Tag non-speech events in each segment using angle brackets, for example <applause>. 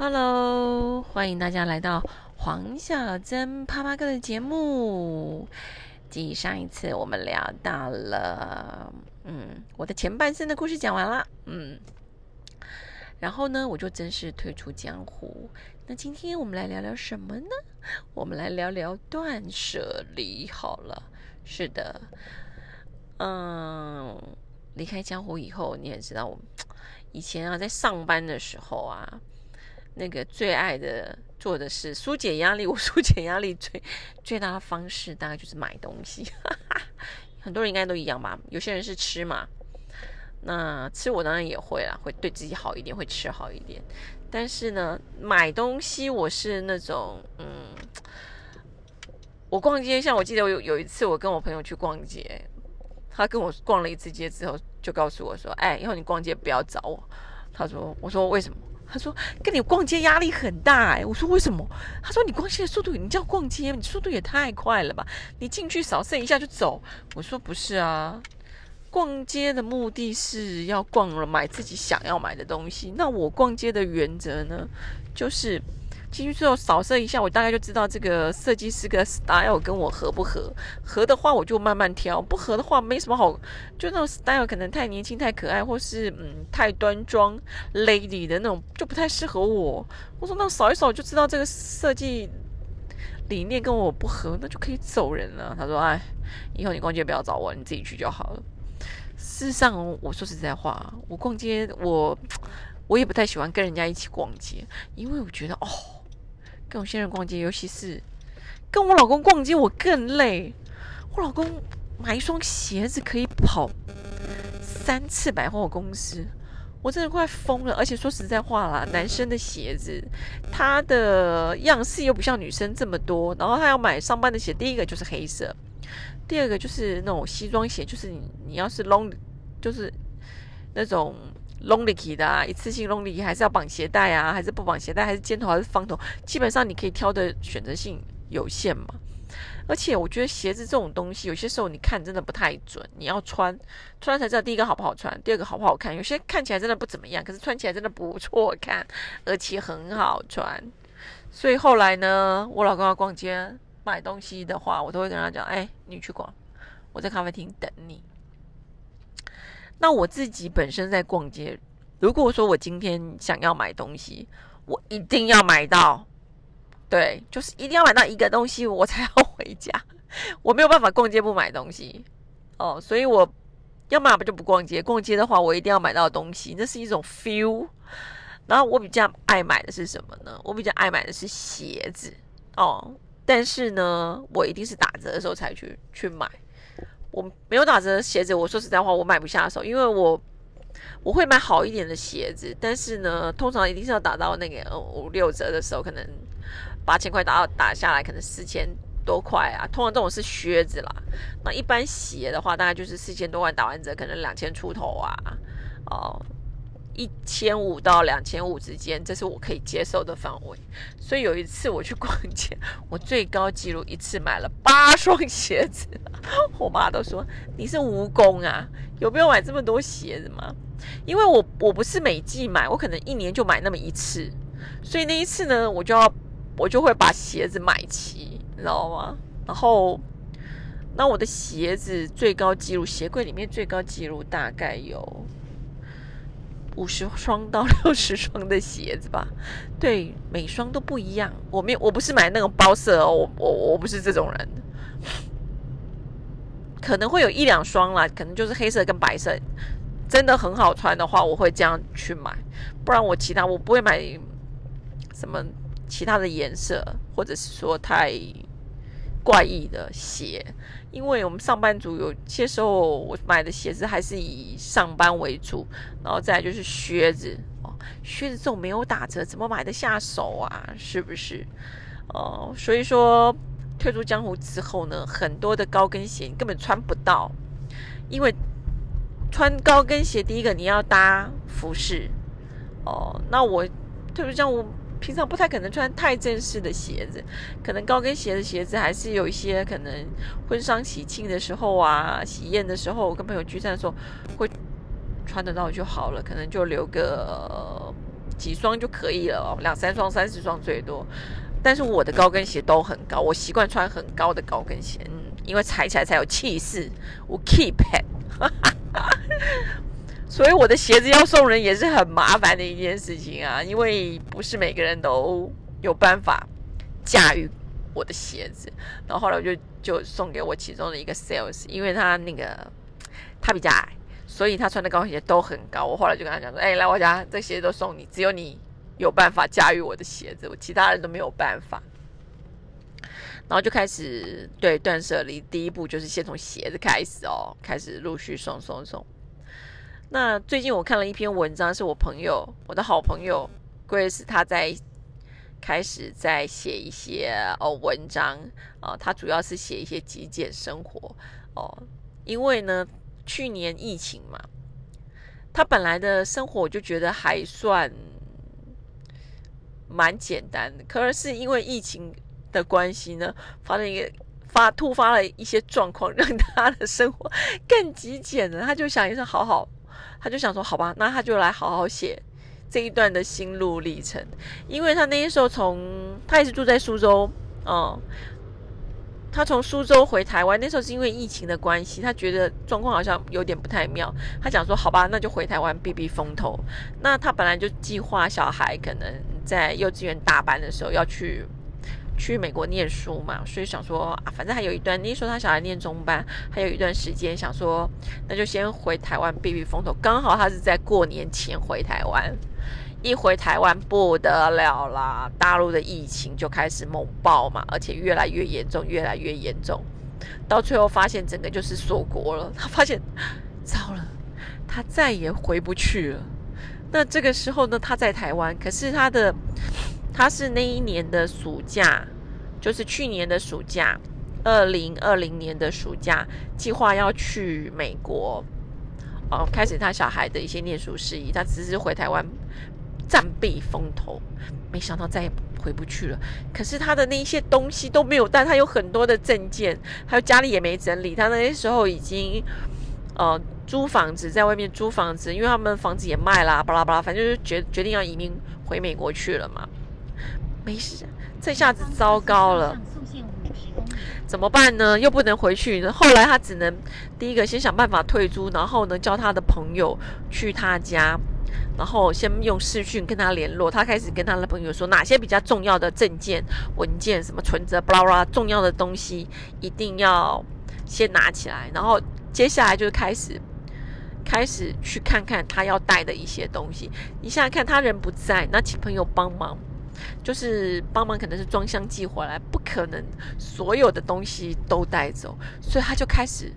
Hello，欢迎大家来到黄小珍啪啪哥的节目。继上一次我们聊到了，嗯，我的前半生的故事讲完了，嗯，然后呢，我就正式退出江湖。那今天我们来聊聊什么呢？我们来聊聊断舍离。好了，是的，嗯，离开江湖以后，你也知道，我以前啊，在上班的时候啊。那个最爱的做的是疏解压力，<laughs> 我疏解压力最最大的方式大概就是买东西，<laughs> 很多人应该都一样吧？有些人是吃嘛，那吃我当然也会啦，会对自己好一点，会吃好一点。但是呢，买东西我是那种，嗯，我逛街，像我记得我有有一次我跟我朋友去逛街，他跟我逛了一次街之后，就告诉我说：“哎，以后你逛街不要找我。”他说：“我说为什么？”他说：“跟你逛街压力很大哎。”我说：“为什么？”他说：“你逛街的速度，你叫逛街，你速度也太快了吧？你进去扫射一下就走。”我说：“不是啊，逛街的目的是要逛了买自己想要买的东西。那我逛街的原则呢，就是。”进去之后扫射一下，我大概就知道这个设计师的 style 跟我合不合。合的话，我就慢慢挑；不合的话，没什么好。就那种 style 可能太年轻、太可爱，或是嗯太端庄 lady 的那种，就不太适合我。我说那扫一扫就知道这个设计理念跟我不合，那就可以走人了。他说：“哎，以后你逛街不要找我，你自己去就好了。”事实上，我说实在话，我逛街我我也不太喜欢跟人家一起逛街，因为我觉得哦。跟我先生逛街，尤其是跟我老公逛街，我更累。我老公买一双鞋子可以跑三次百货公司，我真的快疯了。而且说实在话啦，男生的鞋子，他的样式又不像女生这么多。然后他要买上班的鞋，第一个就是黑色，第二个就是那种西装鞋，就是你你要是 long，就是那种。Lonely 的啊，一次性 lonely 还是要绑鞋带啊，还是不绑鞋带，还是尖头还是方头？基本上你可以挑的选择性有限嘛。而且我觉得鞋子这种东西，有些时候你看真的不太准，你要穿穿才知道第一个好不好穿，第二个好不好看。有些看起来真的不怎么样，可是穿起来真的不错看，而且很好穿。所以后来呢，我老公要逛街买东西的话，我都会跟他讲：“哎，你去逛，我在咖啡厅等你。”那我自己本身在逛街，如果说我今天想要买东西，我一定要买到，对，就是一定要买到一个东西，我才要回家。我没有办法逛街不买东西哦，所以我要么不就不逛街。逛街的话，我一定要买到东西，那是一种 feel。然后我比较爱买的是什么呢？我比较爱买的是鞋子哦，但是呢，我一定是打折的时候才去去买。我没有打折的鞋子，我说实在话，我买不下手，因为我我会买好一点的鞋子，但是呢，通常一定是要打到那个五六折的时候，可能八千块打到打下来，可能四千多块啊。通常这种是靴子啦，那一般鞋的话，大概就是四千多万打完折，可能两千出头啊，哦。一千五到两千五之间，这是我可以接受的范围。所以有一次我去逛街，我最高纪录一次买了八双鞋子。<laughs> 我妈都说你是蜈蚣啊，有没有买这么多鞋子吗？因为我我不是每季买，我可能一年就买那么一次。所以那一次呢，我就要我就会把鞋子买齐，你知道吗？然后那我的鞋子最高纪录，鞋柜里面最高纪录大概有。五十双到 <laughs> 六十双的鞋子吧，对，每双都不一样。我没有，我不是买那种包色哦，我我我不是这种人。可能会有一两双啦，可能就是黑色跟白色，真的很好穿的话，我会这样去买。不然我其他我不会买什么其他的颜色，或者是说太。怪异的鞋，因为我们上班族有些时候我买的鞋子还是以上班为主，然后再就是靴子哦，靴子这种没有打折，怎么买得下手啊？是不是？哦，所以说退出江湖之后呢，很多的高跟鞋你根本穿不到，因为穿高跟鞋第一个你要搭服饰哦，那我退出江湖。平常不太可能穿太正式的鞋子，可能高跟鞋的鞋子还是有一些可能婚丧喜庆的时候啊，喜宴的时候，我跟朋友聚餐的时候会穿得到就好了，可能就留个几双就可以了，两三双、三四双最多。但是我的高跟鞋都很高，我习惯穿很高的高跟鞋，嗯，因为踩起来才有气势。我 keep it，<laughs> 所以我的鞋子要送人也是很麻烦的一件事情啊，因为不是每个人都有办法驾驭我的鞋子。然后后来我就就送给我其中的一个 sales，因为他那个他比较矮，所以他穿的高跟鞋都很高。我后来就跟他讲说：“哎，来我家，这鞋子都送你，只有你。”有办法驾驭我的鞋子，我其他人都没有办法。然后就开始对断舍离，第一步就是先从鞋子开始哦，开始陆续送送送。那最近我看了一篇文章，是我朋友，我的好朋友 Grace，他在开始在写一些哦文章啊，他主要是写一些极简生活哦，因为呢去年疫情嘛，他本来的生活我就觉得还算。蛮简单的，可是因为疫情的关系呢，发生一个发突发了一些状况，让他的生活更极简了。他就想一下，好好，他就想说，好吧，那他就来好好写这一段的心路历程。因为他那时候从他也是住在苏州，嗯。他从苏州回台湾，那时候是因为疫情的关系，他觉得状况好像有点不太妙。他讲说：“好吧，那就回台湾避避风头。”那他本来就计划小孩可能在幼稚园大班的时候要去去美国念书嘛，所以想说啊，反正还有一段，那时候他小孩念中班，还有一段时间，想说那就先回台湾避避风头。刚好他是在过年前回台湾。一回台湾不得了啦，大陆的疫情就开始猛爆嘛，而且越来越严重，越来越严重，到最后发现整个就是锁国了。他发现糟了，他再也回不去了。那这个时候呢，他在台湾，可是他的他是那一年的暑假，就是去年的暑假，二零二零年的暑假，计划要去美国，哦，开始他小孩的一些念书事宜，他只是回台湾。暂避风头，没想到再也回不去了。可是他的那些东西都没有带，他有很多的证件，还有家里也没整理。他那些时候已经呃租房子，在外面租房子，因为他们房子也卖啦，巴拉巴拉，反正就决决定要移民回美国去了嘛。没事，这下子糟糕了，怎么办呢？又不能回去。后来他只能第一个先想办法退租，然后呢叫他的朋友去他家。然后先用视讯跟他联络，他开始跟他的朋友说哪些比较重要的证件、文件、什么存折、巴拉巴拉，重要的东西一定要先拿起来。然后接下来就开始开始去看看他要带的一些东西。你想想看，他人不在，那请朋友帮忙，就是帮忙，可能是装箱寄回来，不可能所有的东西都带走，所以他就开始。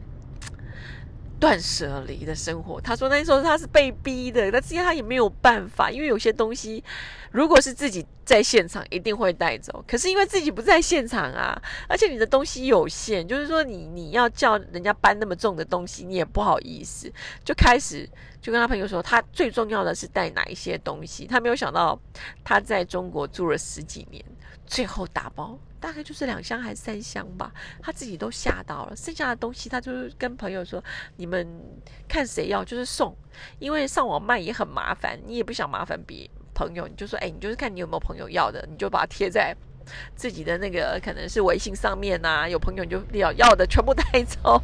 断舍离的生活，他说那时候他是被逼的，但是他也没有办法，因为有些东西如果是自己在现场，一定会带走。可是因为自己不在现场啊，而且你的东西有限，就是说你你要叫人家搬那么重的东西，你也不好意思，就开始就跟他朋友说，他最重要的是带哪一些东西。他没有想到他在中国住了十几年，最后打包。大概就是两箱还是三箱吧，他自己都吓到了。剩下的东西，他就是跟朋友说：“你们看谁要，就是送。因为上网卖也很麻烦，你也不想麻烦别朋友，你就说：哎，你就是看你有没有朋友要的，你就把它贴在自己的那个可能是微信上面呐。有朋友你就要要的全部带走。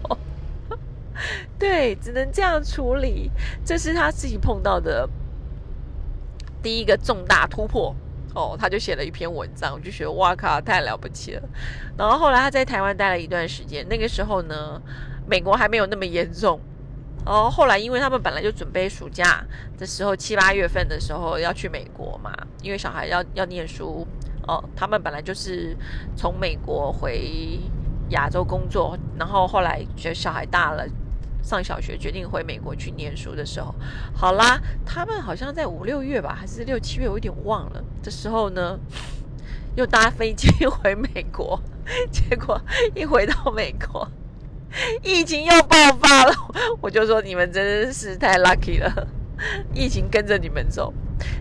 <laughs> 对，只能这样处理。这是他自己碰到的第一个重大突破。”哦，他就写了一篇文章，我就觉得哇靠，太了不起了。然后后来他在台湾待了一段时间，那个时候呢，美国还没有那么严重。哦后后来，因为他们本来就准备暑假的时候，七八月份的时候要去美国嘛，因为小孩要要念书。哦，他们本来就是从美国回亚洲工作，然后后来觉得小孩大了。上小学决定回美国去念书的时候，好啦，他们好像在五六月吧，还是六七月，我有点忘了。这时候呢，又搭飞机回美国，<laughs> 结果一回到美国，<laughs> 疫情又爆发了。<laughs> 我就说你们真是太 lucky 了，<laughs> 疫情跟着你们走。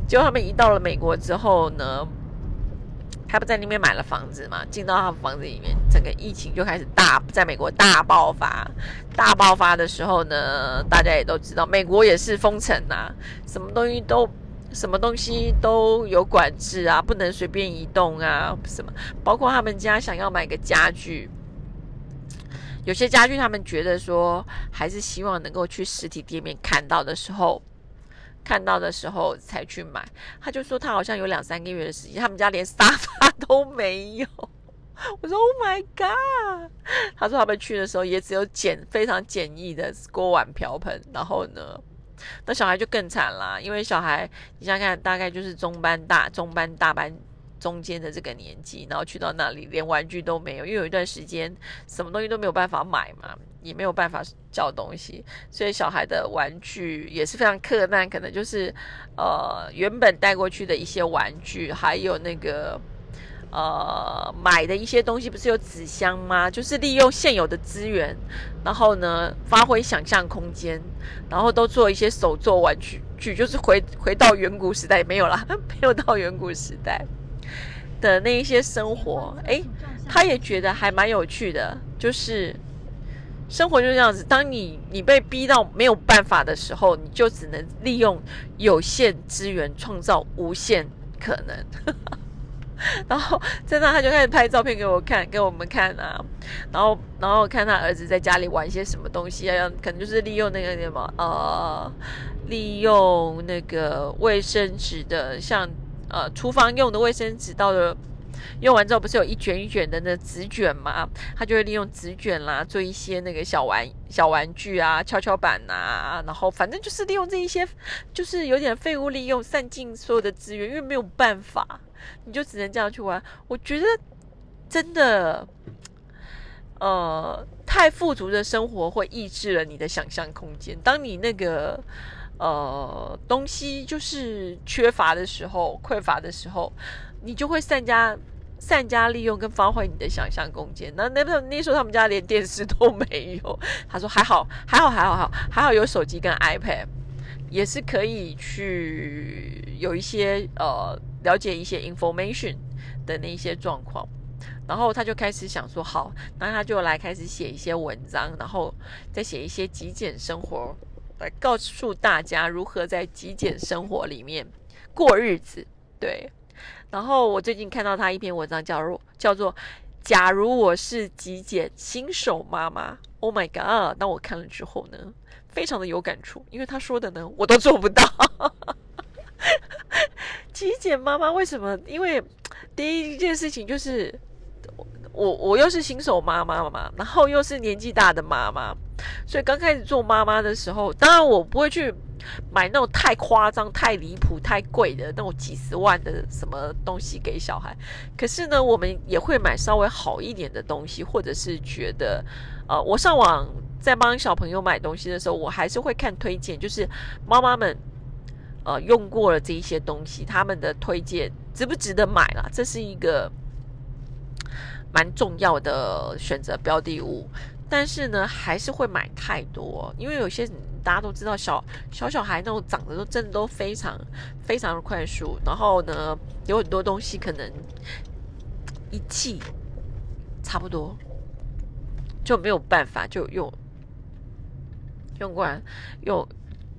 结果他们一到了美国之后呢？他不在那边买了房子嘛？进到他房子里面，整个疫情就开始大，在美国大爆发。大爆发的时候呢，大家也都知道，美国也是封城啊，什么东西都什么东西都有管制啊，不能随便移动啊，什么，包括他们家想要买个家具，有些家具他们觉得说还是希望能够去实体店面看到的时候，看到的时候才去买。他就说他好像有两三个月的时间，他们家连沙发都没有。<laughs> 我说 Oh my God！他说他们去的时候也只有简非常简易的锅碗瓢盆，然后呢，那小孩就更惨啦，因为小孩你想想看，大概就是中班大中班大班中间的这个年纪，然后去到那里连玩具都没有，因为有一段时间什么东西都没有办法买嘛，也没有办法叫东西，所以小孩的玩具也是非常困难，可能就是呃原本带过去的一些玩具，还有那个。呃，买的一些东西不是有纸箱吗？就是利用现有的资源，然后呢，发挥想象空间，然后都做一些手作玩具，具就是回回到远古时代没有啦，<laughs> 没有到远古时代的那一些生活。哎，他也觉得还蛮有趣的，就是生活就是这样子。当你你被逼到没有办法的时候，你就只能利用有限资源创造无限可能。<laughs> 然后在那，他就开始拍照片给我看，给我们看啊。然后，然后看他儿子在家里玩一些什么东西啊，可能就是利用那个什么呃，利用那个卫生纸的，像呃厨房用的卫生纸，到了用完之后不是有一卷一卷的那纸卷嘛？他就会利用纸卷啦，做一些那个小玩小玩具啊，跷跷板呐。然后反正就是利用这一些，就是有点废物利用，散尽所有的资源，因为没有办法。你就只能这样去玩，我觉得真的，呃，太富足的生活会抑制了你的想象空间。当你那个呃东西就是缺乏的时候、匮乏的时候，你就会善加善加利用跟发挥你的想象空间。那那那时候他们家连电视都没有，他说还好，还好，还好，好，还好有手机跟 iPad，也是可以去有一些呃。了解一些 information 的那些状况，然后他就开始想说，好，那他就来开始写一些文章，然后再写一些极简生活，来告诉大家如何在极简生活里面过日子。对，然后我最近看到他一篇文章，叫做叫做“假如我是极简新手妈妈”。Oh my god！当我看了之后呢，非常的有感触，因为他说的呢，我都做不到。<laughs> 极简妈妈为什么？因为第一件事情就是我我又是新手妈妈嘛，然后又是年纪大的妈妈，所以刚开始做妈妈的时候，当然我不会去买那种太夸张、太离谱、太贵的那种几十万的什么东西给小孩。可是呢，我们也会买稍微好一点的东西，或者是觉得呃，我上网在帮小朋友买东西的时候，我还是会看推荐，就是妈妈们。呃，用过了这一些东西，他们的推荐值不值得买啦？这是一个蛮重要的选择标的物。但是呢，还是会买太多，因为有些大家都知道，小小小孩那种长得都真的都非常非常的快速。然后呢，有很多东西可能一季差不多就没有办法就用用过来用。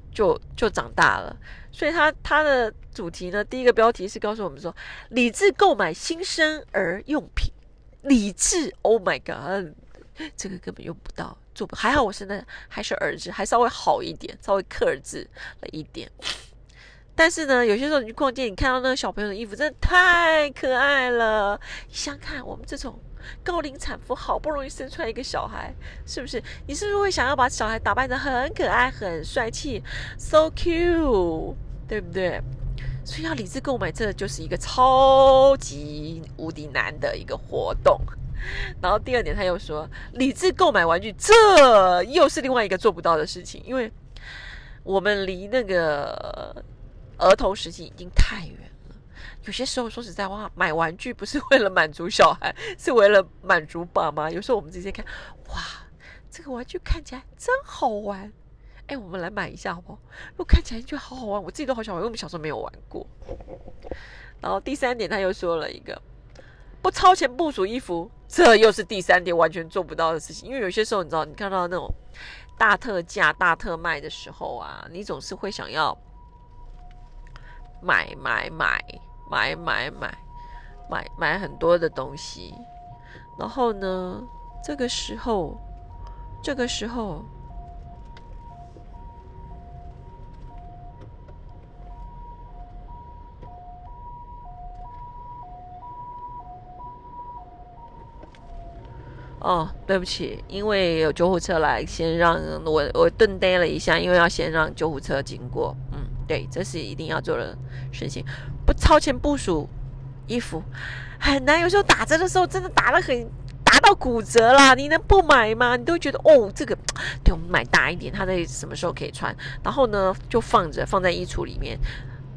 就就长大了，所以他他的主题呢，第一个标题是告诉我们说，理智购买新生儿用品，理智，Oh my God，这个根本用不到，做不还好，我现在还是儿子，还稍微好一点，稍微克制了一点。但是呢，有些时候你去逛街，你看到那个小朋友的衣服，真的太可爱了。你想看我们这种。高龄产妇好不容易生出来一个小孩，是不是？你是不是会想要把小孩打扮得很可爱、很帅气，so cute，对不对？所以要理智购买，这就是一个超级无敌难的一个活动。然后第二点，他又说，理智购买玩具，这又是另外一个做不到的事情，因为我们离那个儿童时期已经太远了。有些时候说实在话，买玩具不是为了满足小孩，是为了满足爸妈。有时候我们直接看，哇，这个玩具看起来真好玩，哎，我们来买一下好不好？我看起来就好好玩，我自己都好想玩，因为我们小时候没有玩过。然后第三点，他又说了一个不超前部署衣服，这又是第三点完全做不到的事情。因为有些时候你知道，你看到那种大特价、大特卖的时候啊，你总是会想要。买买买买买买买买很多的东西，然后呢，这个时候，这个时候。哦，对不起，因为有救护车来，先让我我顿呆了一下，因为要先让救护车经过。嗯，对，这是一定要做的事情。不超前部署衣服很难，有时候打折的时候真的打的很，打到骨折啦。你能不买吗？你都觉得哦，这个对我们买大一点，它在什么时候可以穿？然后呢，就放着放在衣橱里面。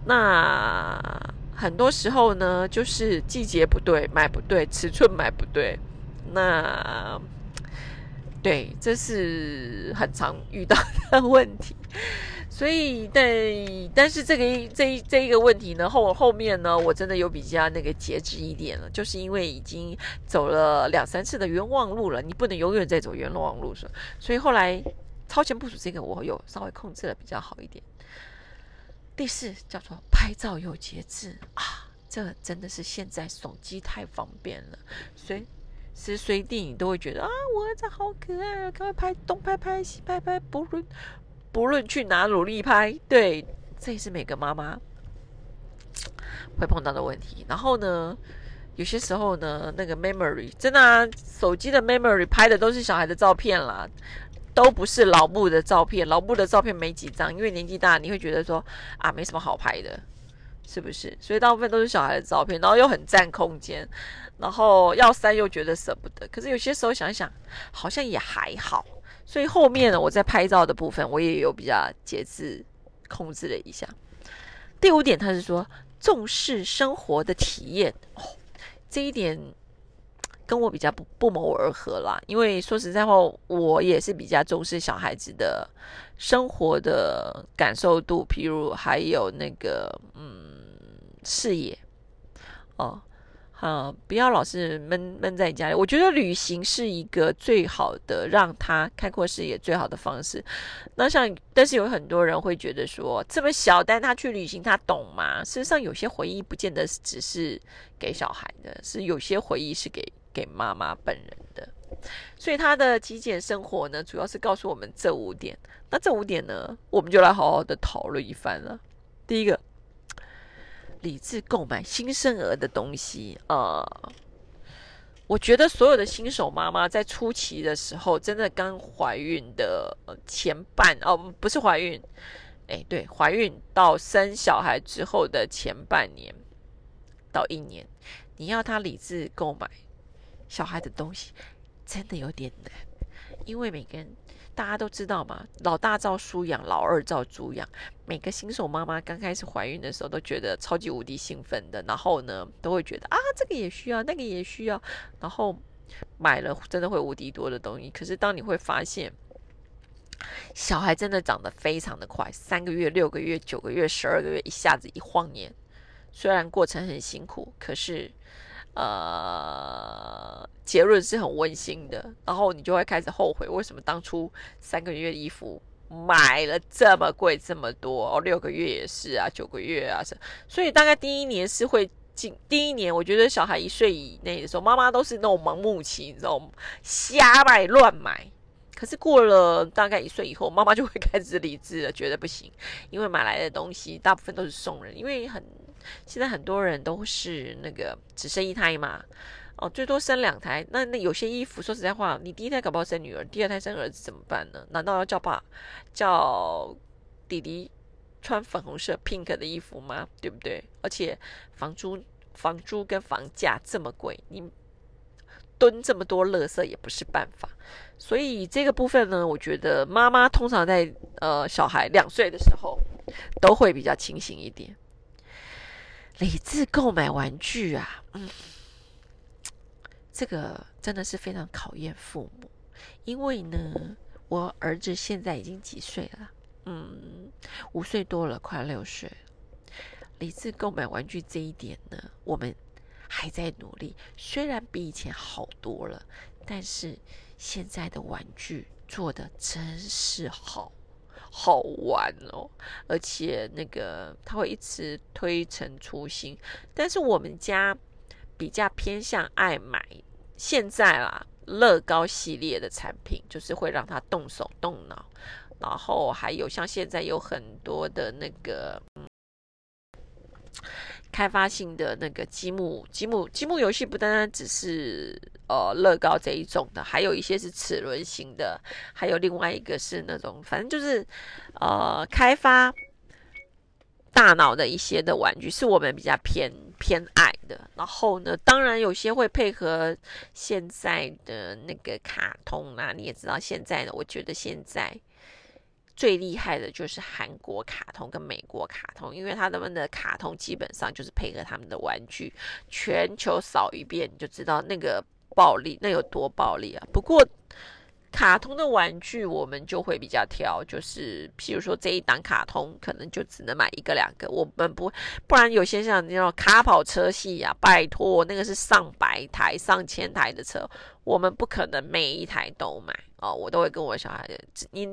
那很多时候呢，就是季节不对，买不对，尺寸买不对。那对，这是很常遇到的问题，所以但但是这个这这一个问题呢，后后面呢，我真的有比较那个节制一点了，就是因为已经走了两三次的冤枉路了，你不能永远在走冤枉路上，所以后来超前部署这个我有稍微控制了比较好一点。第四叫做拍照有节制啊，这真的是现在手机太方便了，所以。时随地你都会觉得啊，我儿子好可爱啊，赶快拍东拍拍西拍拍，不论不论去哪努力拍，对，这也是每个妈妈会碰到的问题。然后呢，有些时候呢，那个 memory 真的啊，手机的 memory 拍的都是小孩的照片啦，都不是老布的照片，老布的照片没几张，因为年纪大，你会觉得说啊，没什么好拍的。是不是？所以大部分都是小孩的照片，然后又很占空间，然后要删又觉得舍不得。可是有些时候想想，好像也还好。所以后面呢，我在拍照的部分，我也有比较节制控制了一下。第五点，他是说重视生活的体验，这一点跟我比较不不谋而合啦。因为说实在话，我也是比较重视小孩子的生活的感受度，譬如还有那个嗯。视野，哦，啊，不要老是闷闷在家里。我觉得旅行是一个最好的让他开阔视野最好的方式。那像，但是有很多人会觉得说，这么小带他去旅行，他懂吗？事实上，有些回忆不见得只是给小孩的，是有些回忆是给给妈妈本人的。所以他的极简生活呢，主要是告诉我们这五点。那这五点呢，我们就来好好的讨论一番了。第一个。理智购买新生儿的东西，呃，我觉得所有的新手妈妈在初期的时候，真的刚怀孕的前半哦，不是怀孕，哎，对，怀孕到生小孩之后的前半年到一年，你要他理智购买小孩的东西，真的有点难，因为每个人。大家都知道嘛，老大照书养，老二照猪养。每个新手妈妈刚开始怀孕的时候，都觉得超级无敌兴奋的，然后呢，都会觉得啊，这个也需要，那个也需要，然后买了真的会无敌多的东西。可是当你会发现，小孩真的长得非常的快，三个月、六个月、九个月、十二个月，一下子一晃眼，虽然过程很辛苦，可是。呃，结论是很温馨的，然后你就会开始后悔，为什么当初三个月的衣服买了这么贵这么多？哦，六个月也是啊，九个月啊，是，所以大概第一年是会进，第一年我觉得小孩一岁以内的时候，妈妈都是那种盲目期，你知道吗？瞎买乱买。可是过了大概一岁以后，妈妈就会开始理智了，觉得不行，因为买来的东西大部分都是送人，因为很。现在很多人都是那个只生一胎嘛，哦，最多生两胎。那那有些衣服，说实在话，你第一胎搞不好生女儿，第二胎生儿子怎么办呢？难道要叫爸叫弟弟穿粉红色 pink 的衣服吗？对不对？而且房租房租跟房价这么贵，你蹲这么多垃圾也不是办法。所以这个部分呢，我觉得妈妈通常在呃小孩两岁的时候都会比较清醒一点。理智购买玩具啊，嗯，这个真的是非常考验父母，因为呢，我儿子现在已经几岁了？嗯，五岁多了，快六岁。理智购买玩具这一点呢，我们还在努力，虽然比以前好多了，但是现在的玩具做的真是好，好玩哦，而且那个他会一直推陈出新。但是我们家比较偏向爱买现在啦乐高系列的产品，就是会让他动手动脑。然后还有像现在有很多的那个。开发性的那个积木、积木、积木游戏，不单单只是呃乐高这一种的，还有一些是齿轮型的，还有另外一个是那种，反正就是呃开发大脑的一些的玩具，是我们比较偏偏爱的。然后呢，当然有些会配合现在的那个卡通啦，你也知道，现在呢，我觉得现在。最厉害的就是韩国卡通跟美国卡通，因为他们的卡通基本上就是配合他们的玩具，全球扫一遍你就知道那个暴力那有多暴力啊！不过卡通的玩具我们就会比较挑，就是譬如说这一档卡通可能就只能买一个两个，我们不不然有些像那种卡跑车系啊，拜托那个是上百台上千台的车，我们不可能每一台都买哦，我都会跟我小孩子你。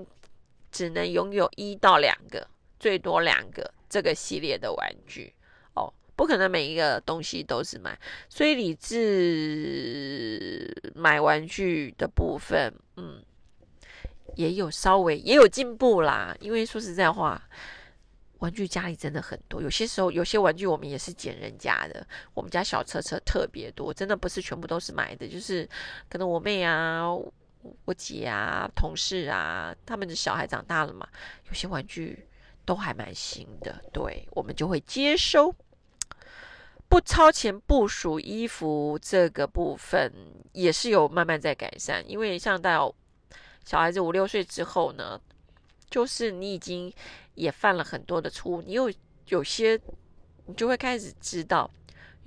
只能拥有一到两个，最多两个这个系列的玩具哦，不可能每一个东西都是买。所以理智买玩具的部分，嗯，也有稍微也有进步啦。因为说实在话，玩具家里真的很多，有些时候有些玩具我们也是捡人家的。我们家小车车特别多，真的不是全部都是买的，就是可能我妹啊。我姐啊，同事啊，他们的小孩长大了嘛，有些玩具都还蛮新的，对我们就会接收。不超前部署衣服这个部分也是有慢慢在改善，因为像到小孩子五六岁之后呢，就是你已经也犯了很多的错误，你有有些你就会开始知道。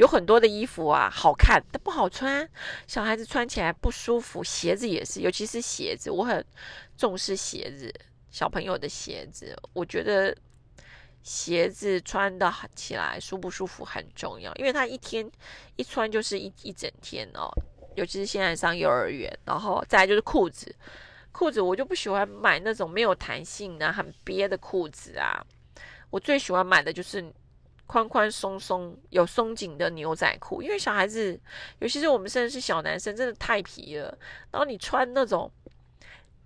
有很多的衣服啊，好看但不好穿，小孩子穿起来不舒服。鞋子也是，尤其是鞋子，我很重视鞋子，小朋友的鞋子，我觉得鞋子穿的起来舒不舒服很重要，因为他一天一穿就是一一整天哦。尤其是现在上幼儿园，然后再来就是裤子，裤子我就不喜欢买那种没有弹性的、很憋的裤子啊，我最喜欢买的就是。宽宽松松有松紧的牛仔裤，因为小孩子，尤其是我们甚至是小男生，真的太皮了。然后你穿那种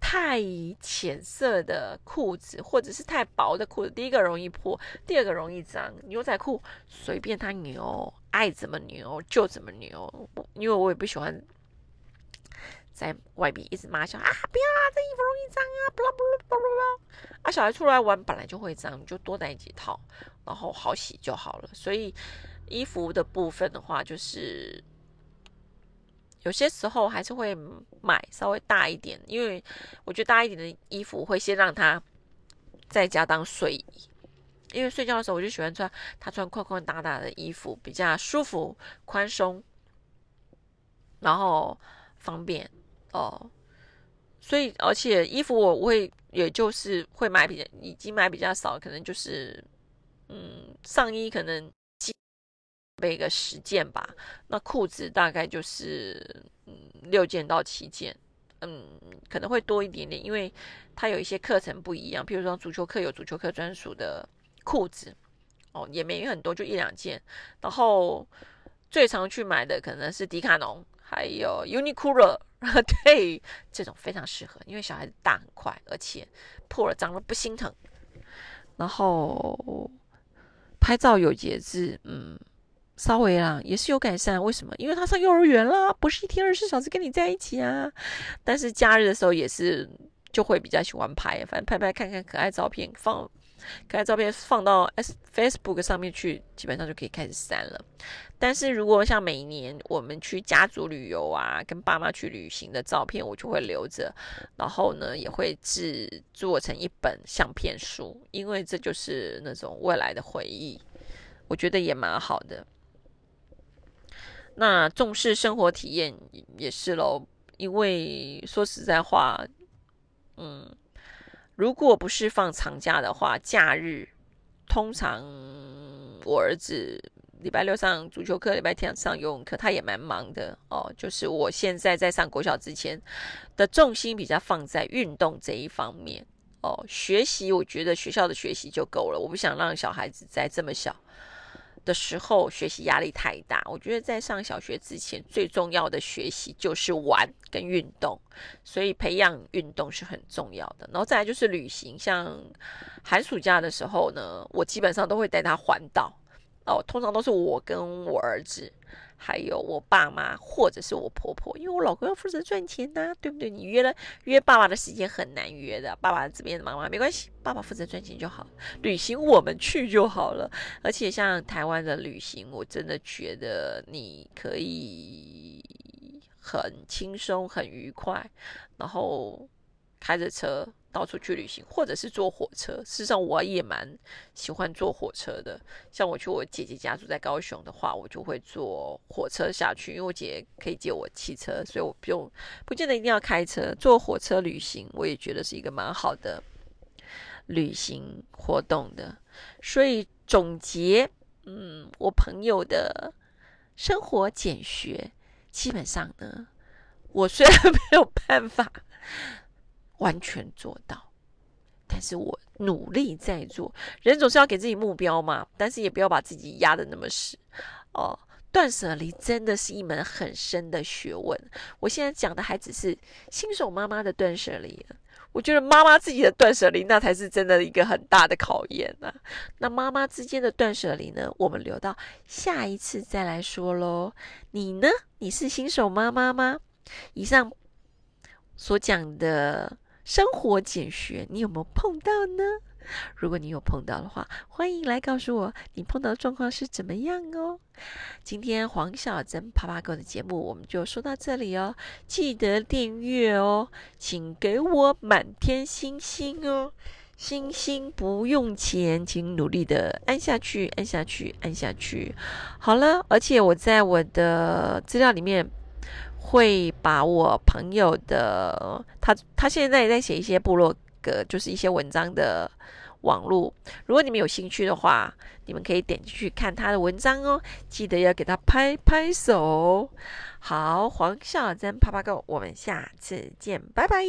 太浅色的裤子，或者是太薄的裤子，第一个容易破，第二个容易脏。牛仔裤随便他牛，爱怎么牛就怎么牛，因为我也不喜欢。在外面一直骂小孩啊，不要啊，这衣服容易脏啊，不啦不啦不啦啊，小孩出来玩本来就会脏，就多带几套，然后好洗就好了。所以衣服的部分的话，就是有些时候还是会买稍微大一点，因为我觉得大一点的衣服会先让他在家当睡衣，因为睡觉的时候我就喜欢穿他穿宽宽大大的衣服，比较舒服、宽松，然后方便。哦，所以而且衣服我会也就是会买比较已经买比较少，可能就是嗯上衣可能备个十件吧，那裤子大概就是嗯六件到七件，嗯可能会多一点点，因为它有一些课程不一样，譬如说足球课有足球课专属的裤子，哦也没很多，就一两件，然后最常去买的可能是迪卡侬。还有 Uniqlo，啊 <laughs> 对，这种非常适合，因为小孩子大很快，而且破了脏了不心疼。然后拍照有节制，嗯，稍微啦也是有改善。为什么？因为他上幼儿园啦，不是一天二十四小时跟你在一起啊。但是假日的时候也是就会比较喜欢拍，反正拍拍看看可爱照片放。可爱照片放到 S Facebook 上面去，基本上就可以开始删了。但是如果像每年我们去家族旅游啊，跟爸妈去旅行的照片，我就会留着，然后呢也会制作成一本相片书，因为这就是那种未来的回忆，我觉得也蛮好的。那重视生活体验也是喽，因为说实在话，嗯。如果不是放长假的话，假日通常我儿子礼拜六上足球课，礼拜天上游泳课，他也蛮忙的哦。就是我现在在上国小之前的重心比较放在运动这一方面哦，学习我觉得学校的学习就够了，我不想让小孩子在这么小的时候学习压力太大。我觉得在上小学之前，最重要的学习就是玩跟运动，所以培养运动是很重要的。然后再来就是旅行，像寒暑假的时候呢，我基本上都会带他环岛。哦，通常都是我跟我儿子。还有我爸妈或者是我婆婆，因为我老公要负责赚钱呐，对不对？你约了约爸爸的时间很难约的，爸爸这边的妈妈没关系，爸爸负责赚钱就好，旅行我们去就好了。而且像台湾的旅行，我真的觉得你可以很轻松、很愉快，然后开着车。到处去旅行，或者是坐火车。事实上，我也蛮喜欢坐火车的。像我去我姐姐家住在高雄的话，我就会坐火车下去，因为我姐可以借我汽车，所以我不用不见得一定要开车。坐火车旅行，我也觉得是一个蛮好的旅行活动的。所以总结，嗯，我朋友的生活简学，基本上呢，我虽然没有办法。完全做到，但是我努力在做。人总是要给自己目标嘛，但是也不要把自己压的那么死哦。断舍离真的是一门很深的学问。我现在讲的还只是新手妈妈的断舍离，我觉得妈妈自己的断舍离那才是真的一个很大的考验呐。那妈妈之间的断舍离呢，我们留到下一次再来说喽。你呢？你是新手妈妈吗？以上所讲的。生活简学，你有没有碰到呢？如果你有碰到的话，欢迎来告诉我你碰到的状况是怎么样哦。今天黄小珍啪啪狗的节目我们就说到这里哦，记得订阅哦，请给我满天星星哦，星星不用钱，请努力的按下去，按下去，按下去。好了，而且我在我的资料里面。会把我朋友的他他现在也在写一些部落格，就是一些文章的网路。如果你们有兴趣的话，你们可以点进去看他的文章哦。记得要给他拍拍手。好，黄小珍啪啪狗，我们下次见，拜拜。